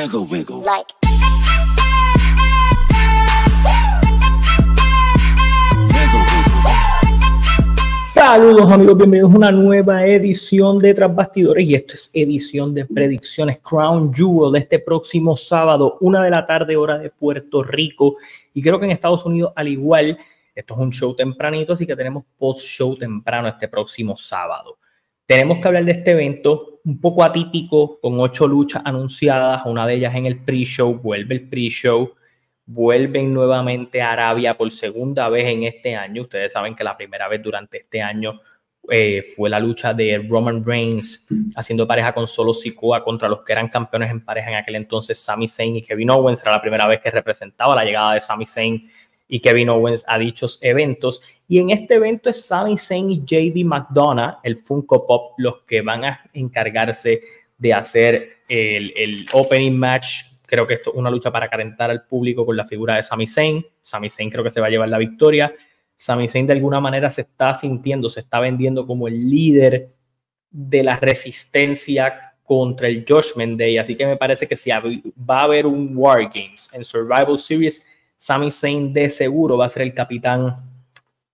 Wiggle, wiggle. Like. Wiggle, wiggle. Saludos amigos, bienvenidos a una nueva edición de Tras Bastidores y esto es edición de predicciones Crown Jewel de este próximo sábado, una de la tarde hora de Puerto Rico y creo que en Estados Unidos al igual, esto es un show tempranito, así que tenemos post show temprano este próximo sábado. Tenemos que hablar de este evento un poco atípico con ocho luchas anunciadas, una de ellas en el pre-show, vuelve el pre-show, vuelven nuevamente a Arabia por segunda vez en este año. Ustedes saben que la primera vez durante este año eh, fue la lucha de Roman Reigns haciendo pareja con Solo Sikoa contra los que eran campeones en pareja en aquel entonces, Sami Zayn y Kevin Owens. Era la primera vez que representaba la llegada de Sami Zayn y Kevin Owens a dichos eventos. Y en este evento es Sami Zayn y JD McDonough, el Funko Pop, los que van a encargarse de hacer el, el opening match Creo que esto es una lucha para calentar al público con la figura de Sami Zayn. Sami Zayn creo que se va a llevar la victoria. Sami Zayn de alguna manera se está sintiendo, se está vendiendo como el líder de la resistencia contra el Judgment Day. Así que me parece que si va a haber un War Games en Survival Series, Sami Zayn de seguro va a ser el capitán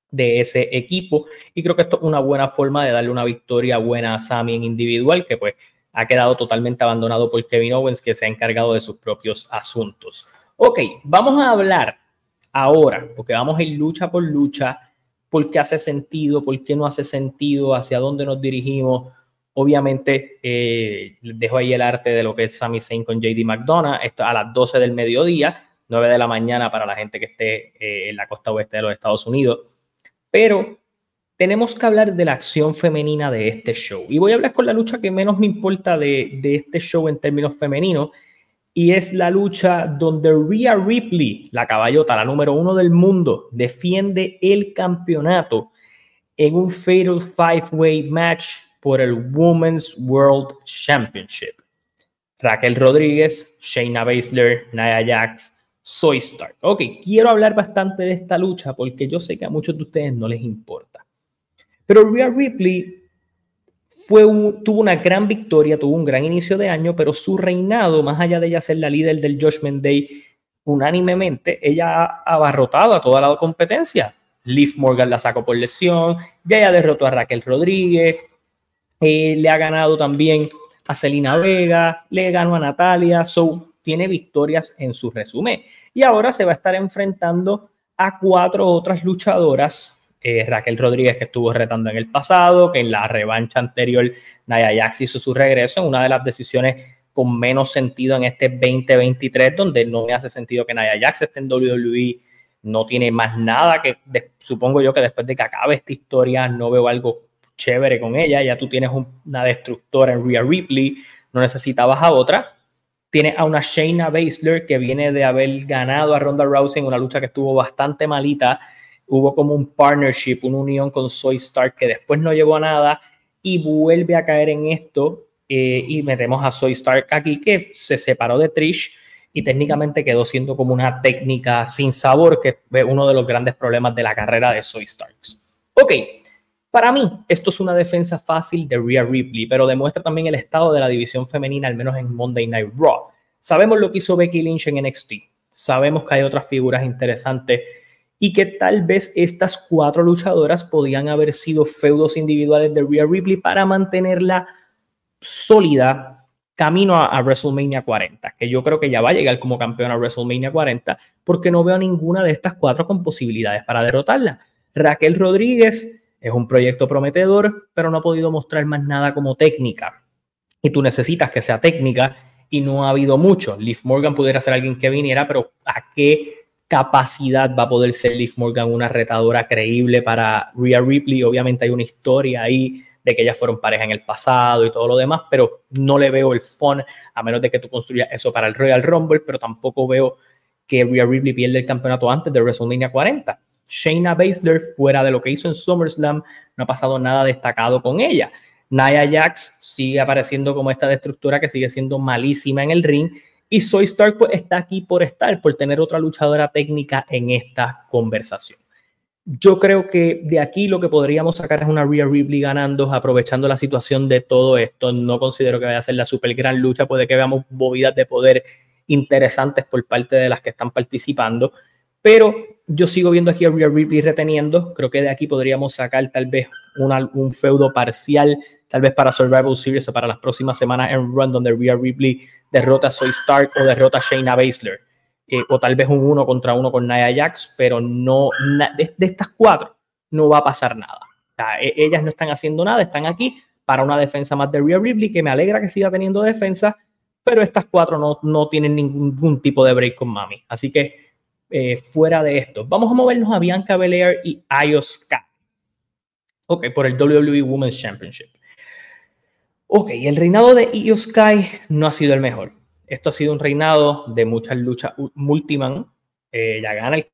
de ese equipo. Y creo que esto es una buena forma de darle una victoria buena a Sami en individual, que pues ha quedado totalmente abandonado por Kevin Owens, que se ha encargado de sus propios asuntos. Ok, vamos a hablar ahora, porque vamos a ir lucha por lucha, por qué hace sentido, por qué no hace sentido, hacia dónde nos dirigimos. Obviamente, eh, dejo ahí el arte de lo que es Sami Zayn con JD McDonough, esto a las 12 del mediodía, 9 de la mañana para la gente que esté eh, en la costa oeste de los Estados Unidos. Pero tenemos que hablar de la acción femenina de este show. Y voy a hablar con la lucha que menos me importa de, de este show en términos femeninos. Y es la lucha donde Rhea Ripley, la caballota, la número uno del mundo, defiende el campeonato en un Fatal Five-Way match por el Women's World Championship. Raquel Rodríguez, Shayna Baszler, Nia Jax, Soy Stark. Ok, quiero hablar bastante de esta lucha porque yo sé que a muchos de ustedes no les importa. Pero Rhea Ripley fue tuvo una gran victoria, tuvo un gran inicio de año, pero su reinado, más allá de ella ser la líder del Judgment Day, unánimemente, ella ha abarrotado a toda la competencia. Liv Morgan la sacó por lesión, ya ella derrotó a Raquel Rodríguez, eh, le ha ganado también a Celina Vega, le ganó a Natalia, so tiene victorias en su resumen. Y ahora se va a estar enfrentando a cuatro otras luchadoras eh, Raquel Rodríguez que estuvo retando en el pasado, que en la revancha anterior Naya Jax hizo su regreso en una de las decisiones con menos sentido en este 2023, donde no me hace sentido que Naya Jax esté en WWE, no tiene más nada que, supongo yo que después de que acabe esta historia no veo algo chévere con ella, ya tú tienes un, una destructora en Rhea Ripley, no necesitabas a otra, tienes a una Shayna Baszler que viene de haber ganado a Ronda Rousey en una lucha que estuvo bastante malita, hubo como un partnership, una unión con Soy Stark que después no llevó a nada y vuelve a caer en esto eh, y metemos a Soy Stark aquí que se separó de Trish y técnicamente quedó siendo como una técnica sin sabor que es uno de los grandes problemas de la carrera de Soy Starks. Ok, para mí esto es una defensa fácil de Rhea Ripley, pero demuestra también el estado de la división femenina, al menos en Monday Night Raw. Sabemos lo que hizo Becky Lynch en NXT, sabemos que hay otras figuras interesantes y que tal vez estas cuatro luchadoras podían haber sido feudos individuales de Rhea Ripley para mantenerla sólida camino a, a, WrestleMania 40, que yo creo que ya va a llegar como campeona a WrestleMania 40, porque no veo ninguna de estas cuatro con posibilidades para derrotarla. Raquel Rodríguez es un proyecto prometedor, pero no ha podido mostrar más nada como técnica. Y tú necesitas que sea técnica y no ha habido mucho. Liv Morgan pudiera ser alguien que viniera, pero ¿a qué capacidad va a poder ser Liv Morgan una retadora creíble para Rhea Ripley. Obviamente hay una historia ahí de que ellas fueron pareja en el pasado y todo lo demás, pero no le veo el fun a menos de que tú construyas eso para el Royal Rumble, pero tampoco veo que Rhea Ripley pierda el campeonato antes de WrestleMania 40. Shayna Baszler, fuera de lo que hizo en SummerSlam, no ha pasado nada destacado con ella. Nia Jax sigue apareciendo como esta destructura que sigue siendo malísima en el ring y Soy Stark pues, está aquí por estar, por tener otra luchadora técnica en esta conversación. Yo creo que de aquí lo que podríamos sacar es una Rhea Ripley ganando, aprovechando la situación de todo esto. No considero que vaya a ser la super gran lucha, puede que veamos movidas de poder interesantes por parte de las que están participando, pero yo sigo viendo aquí a Rhea Ripley reteniendo. Creo que de aquí podríamos sacar tal vez un feudo parcial, tal vez para Survival Series o para las próximas semanas en Run, donde Rhea Ripley derrota a Soy Stark o derrota a Shayna Baszler. Eh, o tal vez un uno contra uno con Nia Jax, pero no, de, estas cuatro no va a pasar nada. O sea, e, ellas no están haciendo nada, están aquí para una defensa más de Rhea Ripley, que me alegra que siga teniendo defensa, pero estas cuatro no, no tienen ningún tipo de break con Mami. Así que eh, fuera de esto, vamos a movernos a Bianca Belair y Io Sky. Ok, por el WWE Women's Championship. Ok, el reinado de Io Sky no ha sido el mejor. Esto ha sido un reinado de muchas luchas multiman. Eh, ya gana el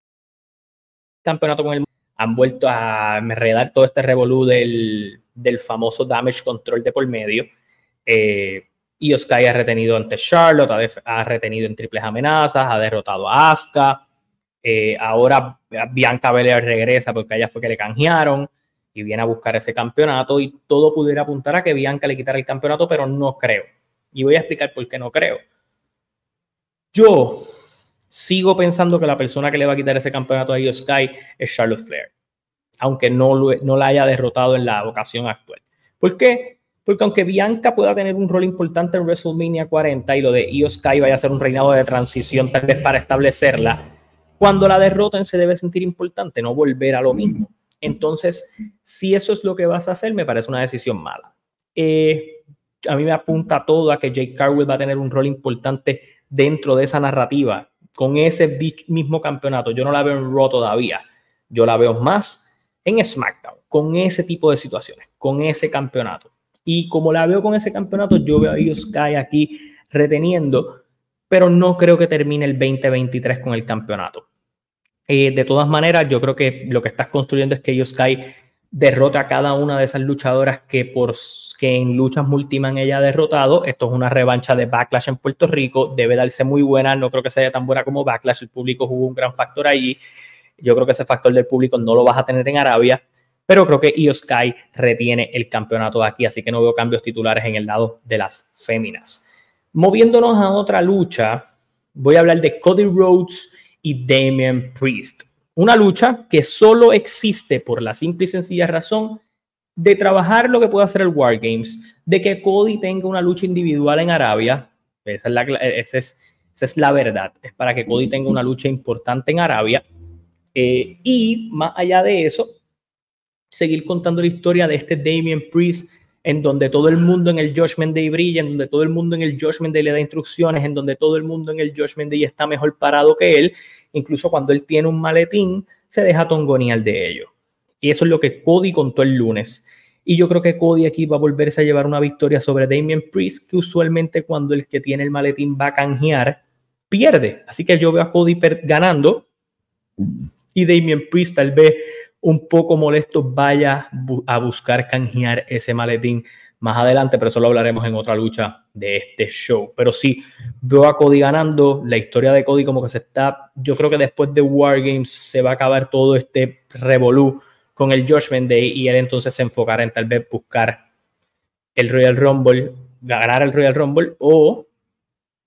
campeonato con el. Han vuelto a redar todo este revolú del, del famoso damage control de por medio. Eh, ha retenido ante Charlotte, ha, retenido en triples amenazas, ha derrotado a Asuka. Eh, ahora Bianca Belair regresa porque ella fue que le canjearon y viene a buscar ese campeonato y todo pudiera apuntar a que Bianca le quitara el campeonato, pero no creo. Y voy a explicar por qué no creo. Yo sigo pensando que la persona que le va a quitar ese campeonato a Io Sky es Charlotte Flair, aunque no, no la haya derrotado en la ocasión actual. ¿Por qué? Porque aunque Bianca pueda tener un rol importante en WrestleMania 40 y lo de Io Sky vaya a ser un reinado de transición tal vez para establecerla, cuando la derroten se debe sentir importante, no volver a lo mismo. Entonces, si eso es lo que vas a hacer, me parece una decisión mala. Eh, a mí me apunta todo a que Jake Carwell va a tener un rol importante dentro de esa narrativa, con ese mismo campeonato. Yo no la veo en Raw todavía. Yo la veo más en SmackDown, con ese tipo de situaciones, con ese campeonato. Y como la veo con ese campeonato, yo veo a Sky aquí reteniendo, pero no creo que termine el 2023 con el campeonato. Eh, de todas maneras, yo creo que lo que estás construyendo es que Io Sky derrota a cada una de esas luchadoras que, por, que en luchas multiman ella ha derrotado. Esto es una revancha de Backlash en Puerto Rico. Debe darse muy buena. No creo que sea tan buena como Backlash. El público jugó un gran factor allí. Yo creo que ese factor del público no lo vas a tener en Arabia. Pero creo que Io Sky retiene el campeonato de aquí. Así que no veo cambios titulares en el lado de las féminas. Moviéndonos a otra lucha, voy a hablar de Cody Rhodes y Damian Priest. Una lucha que solo existe por la simple y sencilla razón de trabajar lo que puede hacer el Wargames, de que Cody tenga una lucha individual en Arabia. Esa es la, es, la verdad. Es para que Cody tenga una lucha importante en Arabia. Eh, y más allá de eso, seguir contando la historia de este Damian Priest, en donde todo el mundo en el Judgment Day brilla, en donde todo el mundo en el Judgment Day le da instrucciones, en donde todo el mundo en el Judgment Day está mejor parado que él incluso cuando él tiene un maletín, se deja tongonear de ello. Y eso es lo que Cody contó el lunes. Y yo creo que Cody aquí va a volverse a llevar una victoria sobre Damien Priest, que usualmente cuando el que tiene el maletín va a canjear, pierde. Así que yo veo a Cody ganando y Damien Priest tal vez un poco molesto vaya a buscar canjear ese maletín más adelante, pero eso lo hablaremos en otra lucha de este show. Pero sí, veo a Cody ganando, la historia de Cody como que se está, yo creo que después de War Games se va a acabar todo este revolú con el Judgment Day y él entonces se enfocará en tal vez buscar el Royal Rumble, ganar el Royal Rumble o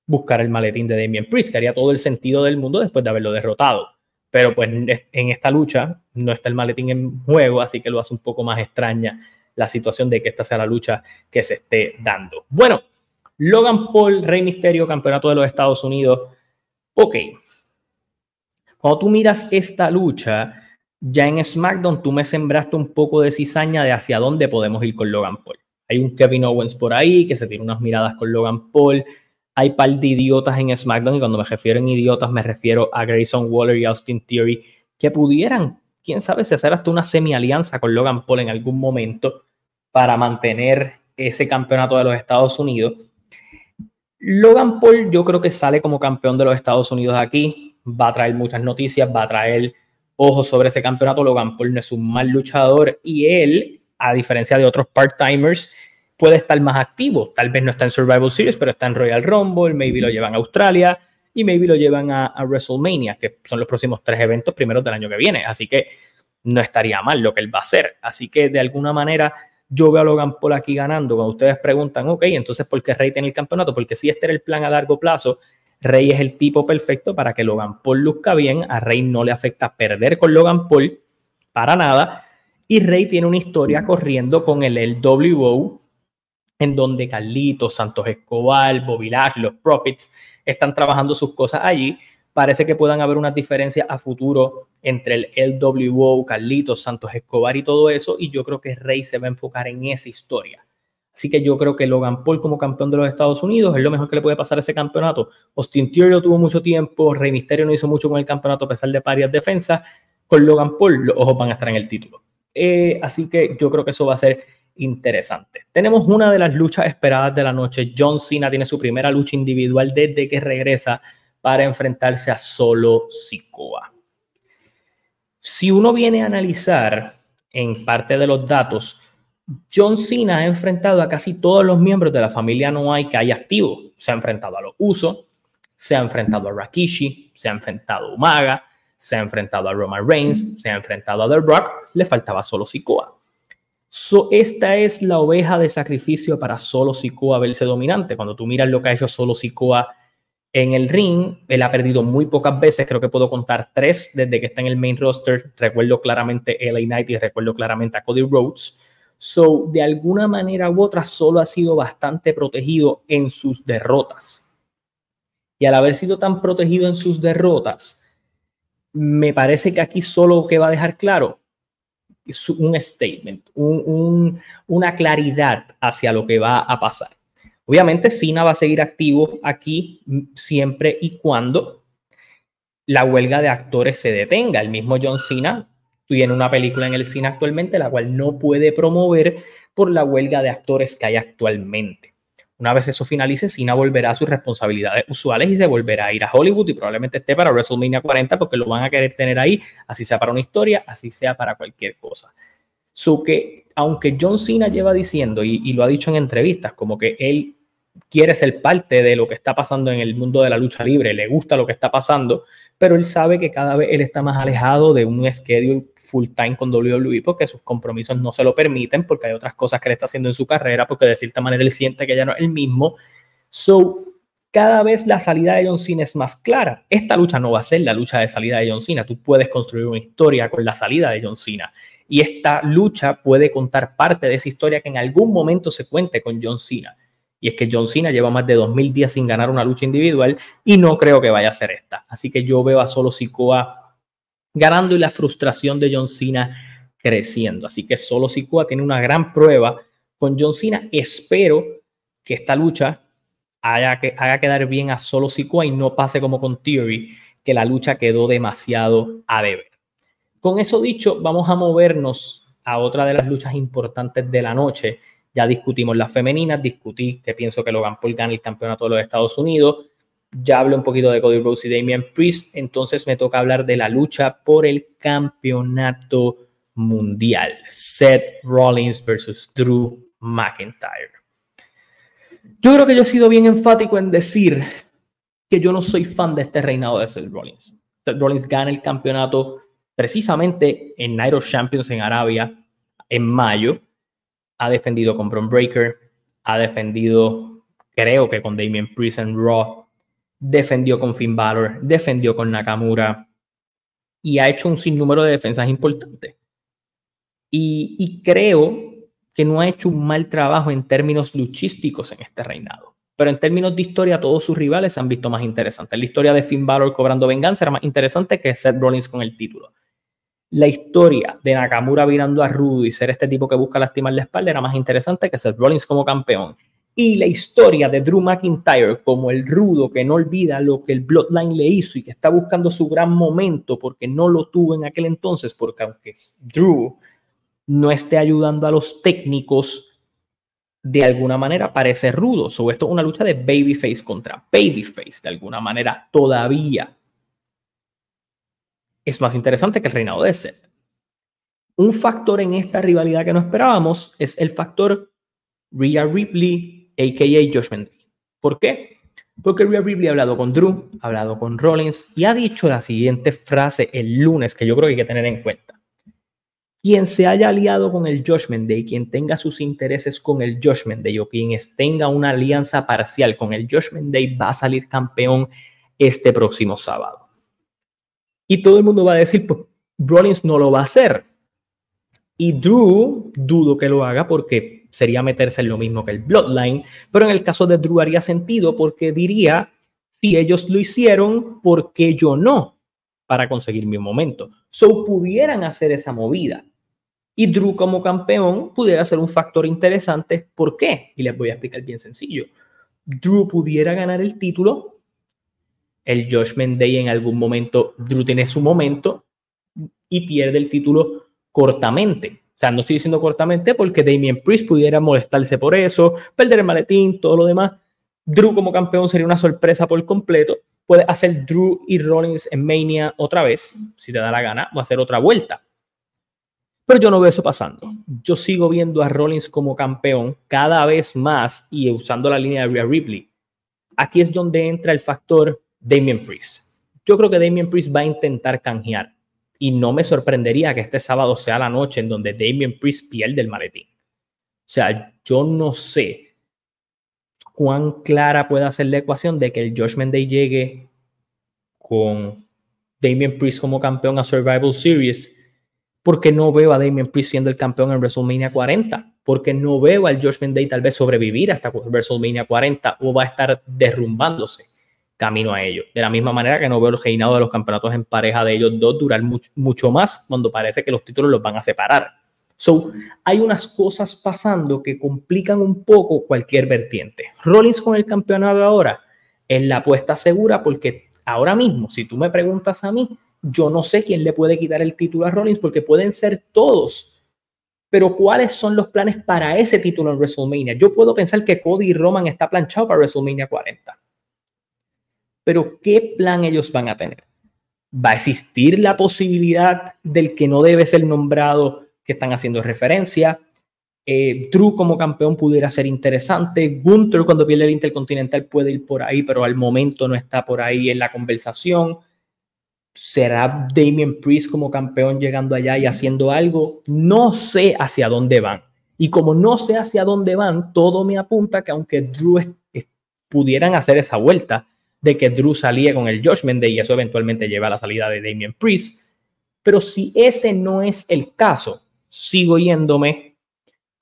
buscar el maletín de Damien Priest, que haría todo el sentido del mundo después de haberlo derrotado. Pero pues en esta lucha no está el maletín en juego, así que lo hace un poco más extraña la situación de que esta sea la lucha que se esté dando. Bueno, Logan Paul, Rey Misterio, Campeonato de los Estados Unidos. Ok. Cuando tú miras esta lucha, ya en SmackDown tú me sembraste un poco de cizaña de hacia dónde podemos ir con Logan Paul. Hay un Kevin Owens por ahí que se tiene unas miradas con Logan Paul. Hay par de idiotas en SmackDown y cuando me refiero en idiotas me refiero a Grayson Waller y Austin Theory que pudieran quién sabe si hacer hasta una semi-alianza con Logan Paul en algún momento para mantener ese campeonato de los Estados Unidos. Logan Paul yo creo que sale como campeón de los Estados Unidos aquí, va a traer muchas noticias, va a traer ojos sobre ese campeonato. Logan Paul no es un mal luchador y él, a diferencia de otros part-timers, puede estar más activo. Tal vez no está en Survival Series, pero está en Royal Rumble, maybe lo llevan a Australia y maybe lo llevan a, WrestleMania, que son los próximos tres eventos primeros del año que viene. Así que no estaría mal lo que él va a hacer. Así que de alguna manera yo veo a Logan Paul aquí ganando. Cuando ustedes preguntan, ok, entonces ¿por qué Rey tiene el campeonato? Porque si este era el plan a largo plazo, Rey es el tipo perfecto para que Logan Paul luzca bien. A Rey no le afecta perder con Logan Paul para nada. Y Rey tiene una historia corriendo con el LWO, en donde Carlitos, Santos Escobar, Bobby los Profits están trabajando sus cosas allí. Parece que puedan haber unas diferencias a futuro entre el LWO, Carlitos, Santos Escobar y todo eso. Y yo creo que Rey se va a enfocar en esa historia. Así que yo creo que Logan Paul como campeón de los Estados Unidos es lo mejor que le puede pasar a ese campeonato. Austin Theory tuvo mucho tiempo, Rey Mysterio no hizo mucho con el campeonato a pesar de varias defensas. Con Logan Paul los ojos van a estar en el título. Eh, así que yo creo que eso va a ser interesante. Tenemos una de las luchas esperadas de la noche. John Cena tiene su primera lucha individual desde que regresa para enfrentarse a Solo Sikoa. Si uno viene a analizar en parte de los datos, John Cena ha enfrentado a casi todos los miembros de la familia Noai que hay activo. Se ha enfrentado a los Usos, se ha enfrentado a Rakishi, se ha enfrentado a Umaga, se ha enfrentado a Roman Reigns, se ha enfrentado a The Rock, le faltaba solo Sikoa. So, esta es la oveja de sacrificio para solo Sikoa verse dominante. Cuando tú miras lo que ha hecho solo Sikoa en el ring, él ha perdido muy pocas veces, creo que puedo contar tres desde que está en el main roster. Recuerdo claramente LA Knight y recuerdo claramente a Cody Rhodes. So, de alguna manera u otra, solo ha sido bastante protegido en sus derrotas. Y al haber sido tan protegido en sus derrotas, me parece que aquí solo que va a dejar claro un statement, una claridad hacia lo que va a pasar. Obviamente, Cena va a seguir activo aquí siempre y cuando la huelga de actores se detenga. El mismo John Cena tiene una película en el cine actualmente, la cual no puede promover por la huelga de actores que hay actualmente. Una vez eso finalice, Cena volverá a sus responsabilidades usuales y se volverá a ir a Hollywood y probablemente esté para WrestleMania 40 porque lo van a querer tener ahí, así sea para una historia, así sea para cualquier cosa. So que, aunque John Cena lleva diciendo, y, y lo ha dicho en entrevistas, como que él quiere ser parte de lo que está pasando en el mundo de la lucha libre, le gusta lo que está pasando, pero él sabe que cada vez él está más alejado de un schedule full time con WWE porque sus compromisos no se lo permiten, porque hay otras cosas que él está haciendo en su carrera, porque de cierta manera él siente que ya no es el mismo. So, cada vez la salida de John Cena es más clara. Esta lucha no va a ser la lucha de salida de John Cena. Tú puedes construir una historia con la salida de John Cena. Y esta lucha puede contar parte de esa historia que en algún momento se cuente con John Cena. Y es que John Cena lleva más de 2.000 días sin ganar una lucha individual y no creo que vaya a ser esta. Así que yo veo a solo Sikoa ganando y la frustración de John Cena creciendo. Así que solo Sikoa tiene una gran prueba con John Cena. Espero que esta lucha haga, que, haga quedar bien a solo Sikoa y no pase como con Theory, que la lucha quedó demasiado a deber. Con eso dicho, vamos a movernos a otra de las luchas importantes de la noche ya discutimos las femeninas, discutí que pienso que Logan Paul gana el campeonato de los Estados Unidos. Ya hablé un poquito de Cody Rhodes y Damian Priest. Entonces me toca hablar de la lucha por el campeonato mundial. Seth Rollins versus Drew McIntyre. Yo creo que yo he sido bien enfático en decir que yo no soy fan de este reinado de Seth Rollins. Seth Rollins gana el campeonato precisamente en of Champions en Arabia en mayo ha defendido con Bron Breaker, ha defendido, creo que con Damien Priest en Raw, defendió con Finn Balor, defendió con Nakamura y ha hecho un sinnúmero de defensas importantes. Y, y creo que no ha hecho un mal trabajo en términos luchísticos en este reinado. Pero en términos de historia, todos sus rivales se han visto más interesantes. La historia de Finn Balor cobrando venganza era más interesante que Seth Rollins con el título la historia de Nakamura virando a Rudo y ser este tipo que busca lastimar la espalda era más interesante que Seth Rollins como campeón. Y la historia de Drew McIntyre como el rudo que no olvida lo que el Bloodline le hizo y que está buscando su gran momento porque no lo tuvo en aquel entonces, porque aunque Drew no esté ayudando a los técnicos, de alguna manera parece rudo. So, esto es una lucha de babyface contra babyface, de alguna manera todavía es más interesante que el reinado de Seth. Un factor en esta rivalidad que no esperábamos es el factor Rhea Ripley, a.k.a. Josh Mendry. ¿Por qué? Porque Rhea Ripley ha hablado con Drew, ha hablado con Rollins y ha dicho la siguiente frase el lunes que yo creo que hay que tener en cuenta. quien se haya aliado con el Judgment Day, quien tenga sus intereses con el Judgment Day o quien tenga una alianza parcial con el Judgment Day va a salir campeón este próximo sábado. Y todo el mundo va a decir, pues Rollins no lo va a hacer. Y Drew, dudo que lo haga porque sería meterse en lo mismo que el Bloodline, pero en el caso de Drew haría sentido porque diría, si ellos lo hicieron, ¿por qué yo no? Para conseguir mi momento. So pudieran hacer esa movida. Y Drew como campeón pudiera ser un factor interesante. ¿Por qué? Y les voy a explicar bien sencillo. Drew pudiera ganar el título. El Judgment Day en algún momento, Drew tiene su momento y pierde el título cortamente. O sea, no estoy diciendo cortamente porque Damien Priest pudiera molestarse por eso, perder el maletín, todo lo demás. Drew como campeón sería una sorpresa por completo. Puede hacer Drew y Rollins en Mania otra vez, si te da la gana, o hacer otra vuelta. Pero yo no veo eso pasando. Yo sigo viendo a Rollins como campeón cada vez más y usando la línea de Rhea Ripley. Aquí es donde entra el factor Damien Priest. Yo creo que Damien Priest va a intentar canjear y no me sorprendería que este sábado sea la noche en donde Damien Priest pierde el maletín. O sea, yo no sé cuán clara puede ser la ecuación de que el Judgment Day llegue con Damien Priest como campeón a Survival Series porque no veo a Damien Priest siendo el campeón en WrestleMania 40, porque no veo al Judgment Day tal vez sobrevivir hasta WrestleMania 40 o va a estar derrumbándose camino a ello. De la misma manera que no veo el reinado de los campeonatos en pareja de ellos dos durar mucho, más cuando parece que los títulos los van a separar. So, hay unas cosas pasando que complican un poco cualquier vertiente. Rollins con el campeonato ahora es la apuesta segura porque ahora mismo, si tú me preguntas a mí, yo no sé quién le puede quitar el título a Rollins porque pueden ser todos. Pero ¿cuáles son los planes para ese título en WrestleMania? Yo puedo pensar que Cody Roman está planchado para WrestleMania 40. Pero ¿qué plan ellos van a tener? ¿Va a existir la posibilidad del que no debe ser nombrado que están haciendo referencia? Eh, Drew como campeón pudiera ser interesante. Gunther cuando pierde el Intercontinental puede ir por ahí, pero al momento no está por ahí en la conversación. ¿Será Damien Priest como campeón llegando allá y haciendo algo? No sé hacia dónde van. Y como no sé hacia dónde van, todo me apunta que aunque Drew pudieran hacer esa vuelta, de que Drew salía con el Judgment Day y eso eventualmente lleva a la salida de Damien Priest. Pero si ese no es el caso, sigo yéndome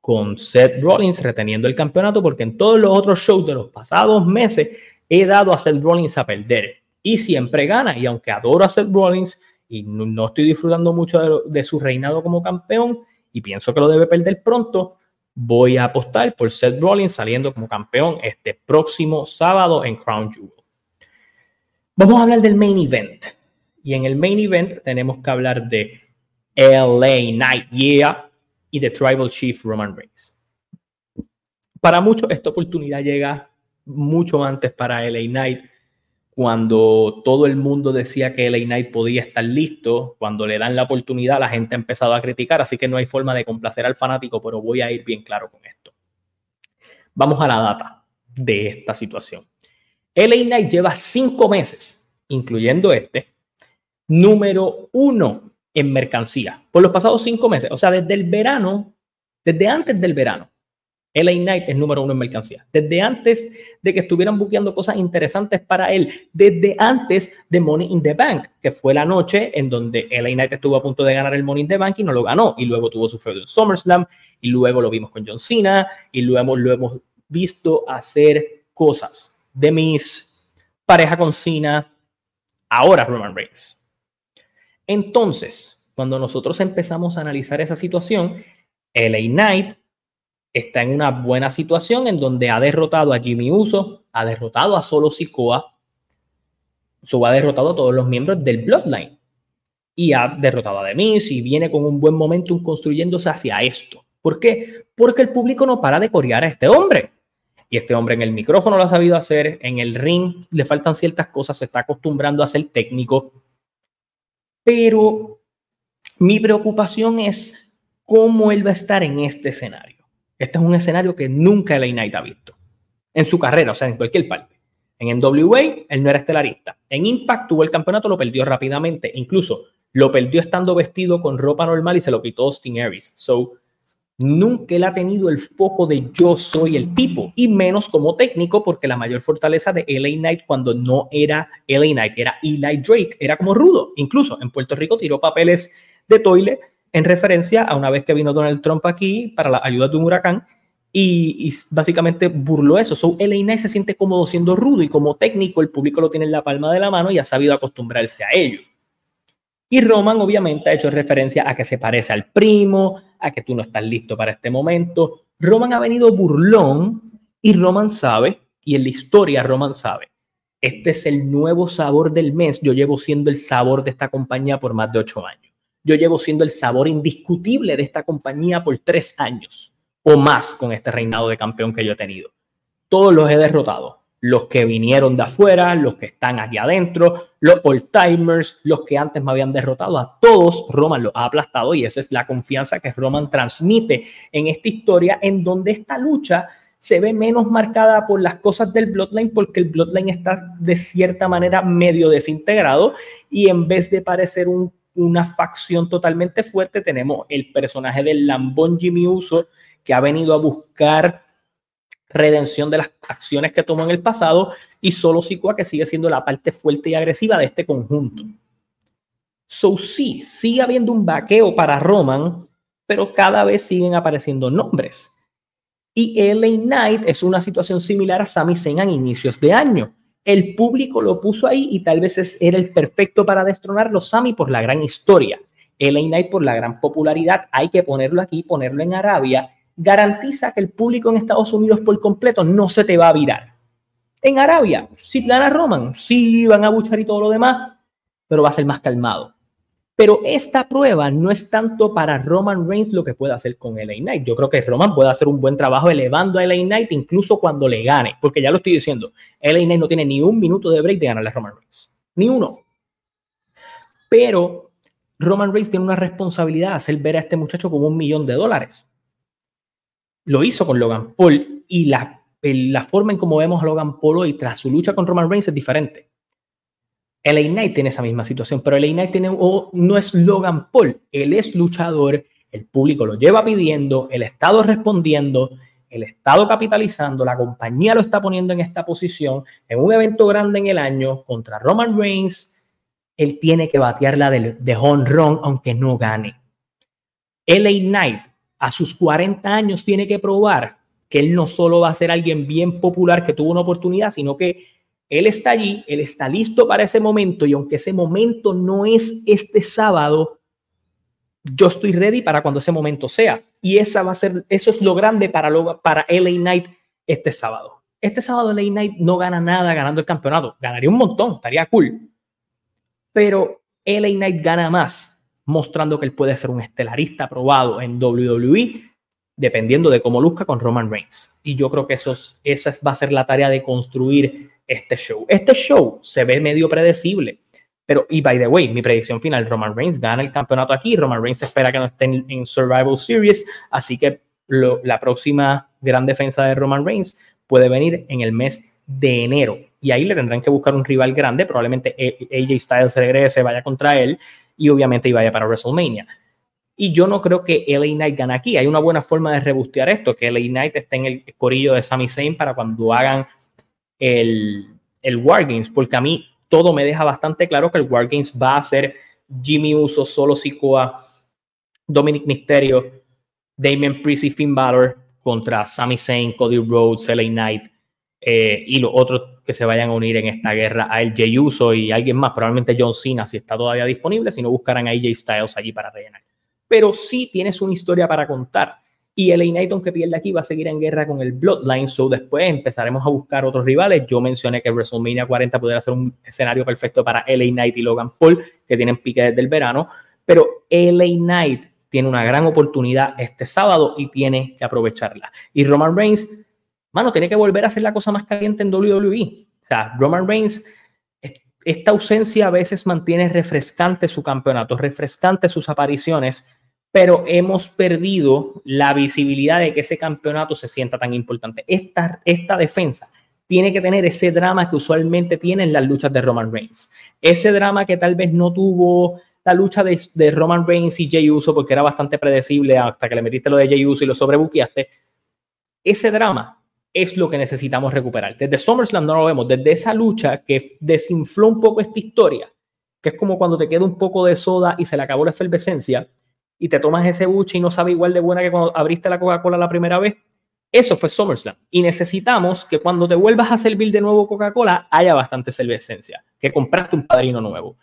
con Seth Rollins reteniendo el campeonato porque en todos los otros shows de los pasados meses he dado a Seth Rollins a perder y siempre gana. Y aunque adoro a Seth Rollins y no, estoy disfrutando mucho de, su reinado como campeón y pienso que lo debe perder pronto, voy a apostar por Seth Rollins saliendo como campeón este próximo sábado en Crown Jewel. Vamos a hablar del main event. Y en el main event tenemos que hablar de LA Night Yeah y de Tribal Chief Roman Reigns. Para muchos esta oportunidad llega mucho antes para LA Knight cuando todo el mundo decía que LA Knight podía estar listo, cuando le dan la oportunidad, la gente ha empezado a criticar, así que no hay forma de complacer al fanático, pero voy a ir bien claro con esto. Vamos a la data de esta situación. LA Knight lleva cinco meses, incluyendo este, número uno en mercancía por los pasados cinco meses, o sea, desde el verano, desde antes del verano. LA Knight es número uno en mercancía. Desde antes de que estuvieran buqueando cosas interesantes para él, desde antes de Money in the Bank, que fue la noche en donde LA Knight estuvo a punto de ganar el Money in the Bank y no lo ganó. Y luego tuvo su feudo en SummerSlam, y luego lo vimos con John Cena, y luego lo hemos visto hacer cosas de mis pareja con Cena, ahora Roman Reigns. Entonces, cuando nosotros empezamos a analizar esa situación, LA Knight está en una buena situación en donde ha derrotado a Jimmy Uso, ha derrotado a Solo Sikoa, so ha derrotado a todos los miembros del Bloodline y ha derrotado a Demis y viene con un buen momentum construyéndose hacia esto. ¿Por qué? Porque el público no para de corear a este hombre. Y este hombre en el micrófono lo ha sabido hacer, en el ring le faltan ciertas cosas, se está acostumbrando a ser técnico. Pero mi preocupación es cómo él va a estar en este escenario. Este es un escenario que nunca LA Knight ha visto en su carrera, o sea, en cualquier parte. En NWA, él no era estelarista. En Impact tuvo el campeonato, lo perdió rápidamente. Incluso Lo perdió estando vestido con ropa normal y se lo quitó Austin Aries. So, nunca él ha tenido el foco de yo soy el tipo, y menos como técnico, porque la mayor fortaleza de LA Knight cuando no era LA Knight, era Eli Drake, era como rudo. Incluso en Puerto Rico tiró papeles de toile en referencia a una vez que vino Donald Trump aquí para la ayuda de un huracán y, básicamente burló eso. So, LA Knight se siente cómodo siendo rudo y como técnico el público lo tiene en la palma de la mano y ha sabido acostumbrarse a ello. Y Roman obviamente ha hecho referencia a que se parece al primo, a que tú no estás listo para este momento. Roman ha venido burlón y Roman sabe, y en la historia Roman sabe, este es el nuevo sabor del mes. Yo llevo siendo el sabor de esta compañía por más de ocho años. Yo llevo siendo el sabor indiscutible de esta compañía por tres años o más con este reinado de campeón que yo he tenido. Todos los he derrotado los que vinieron de afuera, los que están aquí adentro, los old timers, los que antes me habían derrotado, a todos Roman los ha aplastado y esa es la confianza que Roman transmite en esta historia en donde esta lucha se ve menos marcada por las cosas del Bloodline porque el Bloodline está de cierta manera medio desintegrado y en vez de parecer una facción totalmente fuerte tenemos el personaje del Lambón Jimmy Uso que ha venido a buscar redención de las acciones que tomó en el pasado y solo Sikoa que sigue siendo la parte fuerte y agresiva de este conjunto. So sí, sigue habiendo un vaqueo para Roman, pero cada vez siguen apareciendo nombres. Y LA Knight es una situación similar a Sami Zayn a inicios de año. El público lo puso ahí y tal vez era el perfecto para destronarlo Sami por la gran historia. LA Knight por la gran popularidad. Hay que ponerlo aquí, ponerlo en Arabia garantiza que el público en Estados Unidos por completo no se te va a virar. En Arabia, si gana Roman, sí van a buchar y todo lo demás, pero va a ser más calmado. Pero esta prueba no es tanto para Roman Reigns lo que puede hacer con LA Knight. Yo creo que Roman puede hacer un buen trabajo elevando a LA Knight incluso cuando le gane, porque ya lo estoy diciendo, LA Knight no tiene ni un minuto de break de ganarle a Roman Reigns, ni uno. Pero Roman Reigns tiene una responsabilidad de hacer ver a este muchacho como un millón de dólares lo hizo con Logan Paul y la, la forma en cómo vemos a Logan Paul hoy tras su lucha con Roman Reigns es diferente. LA Knight tiene esa misma situación, pero LA Knight no es Logan Paul, él es luchador, el público lo lleva pidiendo, el Estado respondiendo, el Estado capitalizando, la compañía lo está poniendo en esta posición, en un evento grande en el año contra Roman Reigns, él tiene que batearla de, de home run aunque no gane. LA Knight a sus 40 años tiene que probar que él no solo va a ser alguien bien popular que tuvo una oportunidad, sino que él está allí, él está listo para ese momento y aunque ese momento no es este sábado, yo estoy ready para cuando ese momento sea. Y esa va a ser, eso es lo grande para, lo, para LA Knight este sábado. Este sábado LA Knight no gana nada ganando el campeonato. Ganaría un montón, estaría cool. Pero LA Knight gana más mostrando que él puede ser un estelarista probado en WWE, dependiendo de cómo luzca con Roman Reigns. Y yo creo que eso esa va a ser la tarea de construir este show. Este show se ve medio predecible, pero, y by the way, mi predicción final, Roman Reigns gana el campeonato aquí, Roman Reigns espera que no esté en, Survival Series, así que la próxima gran defensa de Roman Reigns puede venir en el mes de enero. Y ahí le tendrán que buscar un rival grande, probablemente AJ Styles regrese, vaya contra él, y obviamente iba para WrestleMania. Y yo no creo que LA Knight gane aquí. Hay una buena forma de rebustear esto, que LA Knight esté en el corillo de Sami Zayn para cuando hagan el, el Wargames, porque a mí todo me deja bastante claro que el Wargames va a ser Jimmy Uso, Solo Sikoa, Dominic Mysterio, Damien Priest y Finn Balor contra Sami Zayn, Cody Rhodes, LA Knight eh, y los otros que se vayan a unir en esta guerra a el Jey Uso y alguien más, probablemente John Cena si está todavía disponible, si no buscarán a AJ Styles allí para rellenar. Pero sí tienes una historia para contar. Y el Knight, que pierde aquí, va a seguir en guerra con el Bloodline. So después empezará a buscar otros rivales. Yo mencioné que WrestleMania 40 pudiera ser un escenario perfecto para LA Knight y Logan Paul, que tienen pique desde el verano. Pero LA Knight tiene una gran oportunidad este sábado y tiene que aprovecharla. Y Roman Reigns mano, tiene que volver a hacer la cosa más caliente en WWE. O sea, Roman Reigns, esta ausencia a veces mantiene refrescante su campeonato, refrescante sus apariciones, pero hemos perdido la visibilidad de que ese campeonato se sienta tan importante. Esta, esta defensa tiene que tener ese drama que usualmente tienen las luchas de Roman Reigns. Ese drama que tal vez no tuvo la lucha de, de, Roman Reigns y Jey Uso porque era bastante predecible hasta que le metiste lo de Jey Uso y lo sobrebuqueaste. Ese drama es lo que necesitamos recuperar. Desde SummerSlam no lo vemos, desde esa lucha que desinfló un poco esta historia, que es como cuando te queda un poco de soda y se le acabó la efervescencia y te tomas ese buche y no sabe igual de buena que cuando abriste la Coca-Cola la primera vez. Eso fue SummerSlam. Y necesitamos que cuando te vuelvas a servir de nuevo Coca-Cola haya bastante efervescencia, que compraste un padrino nuevo.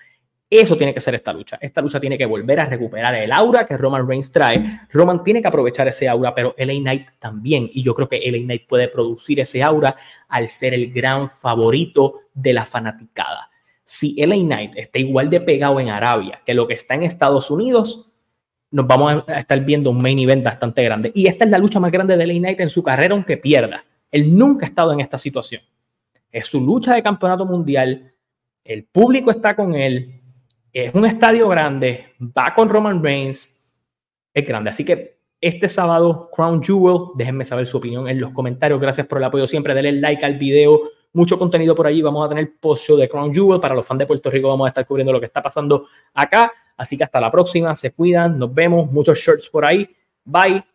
Eso tiene que ser esta lucha. Esta lucha tiene que volver a recuperar el aura que Roman Reigns trae. Roman tiene que aprovechar ese aura, pero LA Knight también. Y yo creo que LA Knight puede producir ese aura al ser el gran favorito de la fanaticada. Si LA Knight está igual de pegado en Arabia que lo que está en Estados Unidos, nos vamos a estar viendo un main event bastante grande. Y esta es la lucha más grande de LA Knight en su carrera, aunque pierda. Él nunca ha estado en esta situación. Es su lucha de campeonato mundial. El público está con él es un estadio grande, va con Roman Reigns, es grande. Así que este sábado, Crown Jewel, déjenme saber su opinión en los comentarios. Gracias por el apoyo siempre. Denle like al video. Mucho contenido por allí. Vamos a tener post-show de Crown Jewel. Para los fans de Puerto Rico vamos a estar cubriendo lo que está pasando acá. Así que hasta la próxima. Se cuidan. Nos vemos. Muchos shirts por ahí. Bye.